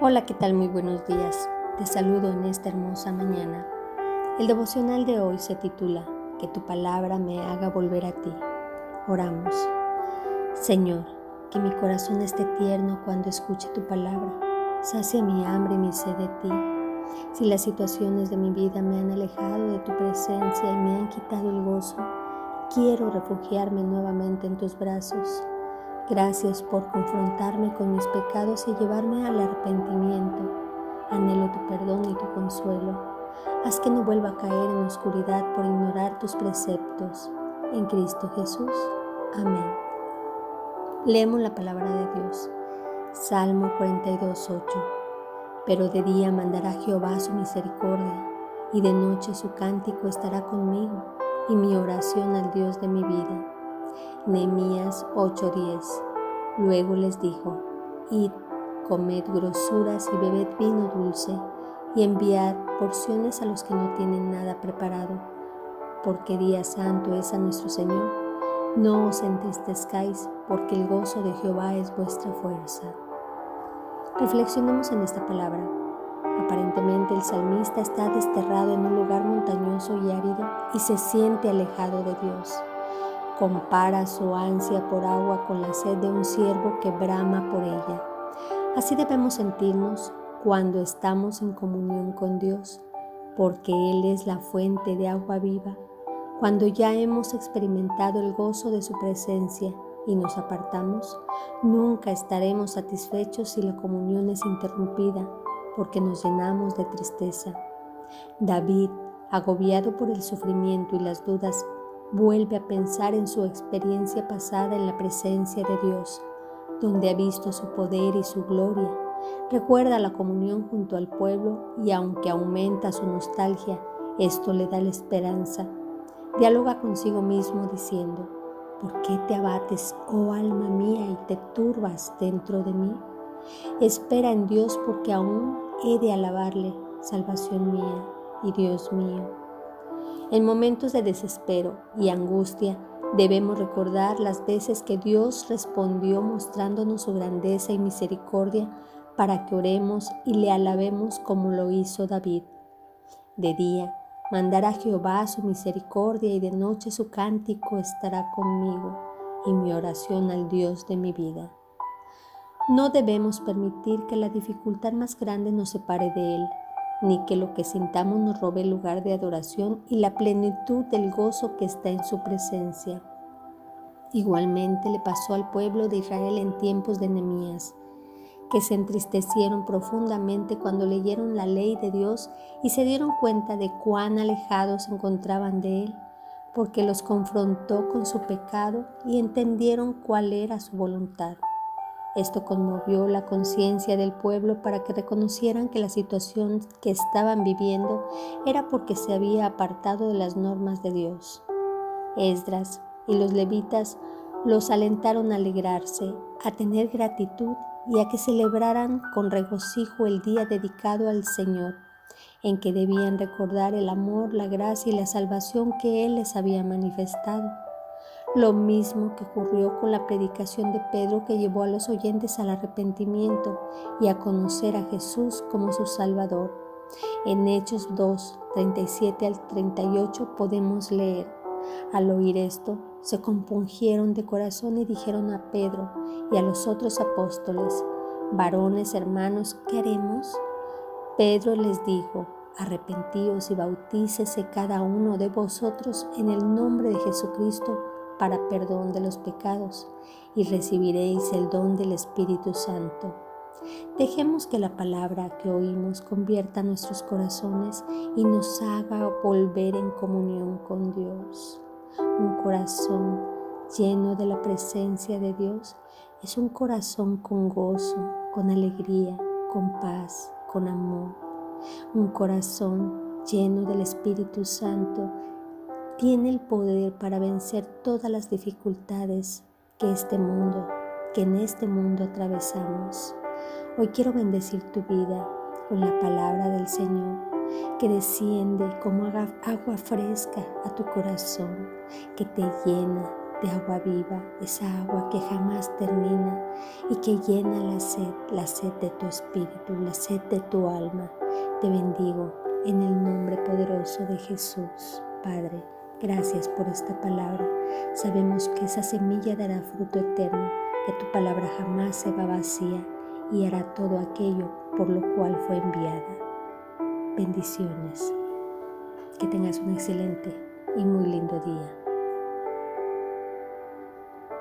Hola, ¿qué tal? Muy buenos días. Te saludo en esta hermosa mañana. El devocional de hoy se titula Que tu palabra me haga volver a ti. Oramos. Señor, que mi corazón esté tierno cuando escuche tu palabra. Sacia mi hambre y mi sed de ti. Si las situaciones de mi vida me han alejado de tu presencia y me han quitado el gozo, quiero refugiarme nuevamente en tus brazos Gracias por confrontarme con mis pecados y llevarme al arrepentimiento. Anhelo tu perdón y tu consuelo. Haz que no vuelva a caer en oscuridad por ignorar tus preceptos. En Cristo Jesús. Amén. Leemos la palabra de Dios. Salmo 42.8. Pero de día mandará Jehová su misericordia, y de noche su cántico estará conmigo, y mi oración al Dios de mi vida. Nehemías 8:10. Luego les dijo, Id, comed grosuras y bebed vino dulce, y enviad porciones a los que no tienen nada preparado, porque día santo es a nuestro Señor. No os entristezcáis, porque el gozo de Jehová es vuestra fuerza. Reflexionemos en esta palabra. Aparentemente el salmista está desterrado en un lugar montañoso y árido y se siente alejado de Dios compara su ansia por agua con la sed de un siervo que brama por ella. Así debemos sentirnos cuando estamos en comunión con Dios, porque Él es la fuente de agua viva. Cuando ya hemos experimentado el gozo de su presencia y nos apartamos, nunca estaremos satisfechos si la comunión es interrumpida, porque nos llenamos de tristeza. David, agobiado por el sufrimiento y las dudas, vuelve a pensar en su experiencia pasada en la presencia de Dios, donde ha visto su poder y su gloria. Recuerda la comunión junto al pueblo y aunque aumenta su nostalgia, esto le da la esperanza. Dialoga consigo mismo diciendo, ¿por qué te abates, oh alma mía, y te turbas dentro de mí? Espera en Dios porque aún he de alabarle, salvación mía y Dios mío. En momentos de desespero y angustia debemos recordar las veces que Dios respondió mostrándonos su grandeza y misericordia para que oremos y le alabemos como lo hizo David. De día mandará Jehová su misericordia y de noche su cántico estará conmigo y mi oración al Dios de mi vida. No debemos permitir que la dificultad más grande nos separe de Él ni que lo que sintamos nos robe el lugar de adoración y la plenitud del gozo que está en su presencia. Igualmente le pasó al pueblo de Israel en tiempos de Nehemías, que se entristecieron profundamente cuando leyeron la ley de Dios y se dieron cuenta de cuán alejados se encontraban de Él, porque los confrontó con su pecado y entendieron cuál era su voluntad. Esto conmovió la conciencia del pueblo para que reconocieran que la situación que estaban viviendo era porque se había apartado de las normas de Dios. Esdras y los levitas los alentaron a alegrarse, a tener gratitud y a que celebraran con regocijo el día dedicado al Señor, en que debían recordar el amor, la gracia y la salvación que Él les había manifestado. Lo mismo que ocurrió con la predicación de Pedro que llevó a los oyentes al arrepentimiento y a conocer a Jesús como su Salvador. En Hechos 2, 37 al 38 podemos leer, al oír esto, se compungieron de corazón y dijeron a Pedro y a los otros apóstoles, varones hermanos, ¿qué haremos? Pedro les dijo, arrepentíos y bautícese cada uno de vosotros en el nombre de Jesucristo para perdón de los pecados y recibiréis el don del Espíritu Santo. Dejemos que la palabra que oímos convierta nuestros corazones y nos haga volver en comunión con Dios. Un corazón lleno de la presencia de Dios es un corazón con gozo, con alegría, con paz, con amor. Un corazón lleno del Espíritu Santo tiene el poder para vencer todas las dificultades que este mundo, que en este mundo atravesamos. Hoy quiero bendecir tu vida con la palabra del Señor que desciende como agua fresca a tu corazón, que te llena, de agua viva, esa agua que jamás termina y que llena la sed, la sed de tu espíritu, la sed de tu alma. Te bendigo en el nombre poderoso de Jesús, Padre. Gracias por esta palabra. Sabemos que esa semilla dará fruto eterno, que tu palabra jamás se va vacía y hará todo aquello por lo cual fue enviada. Bendiciones. Que tengas un excelente y muy lindo día.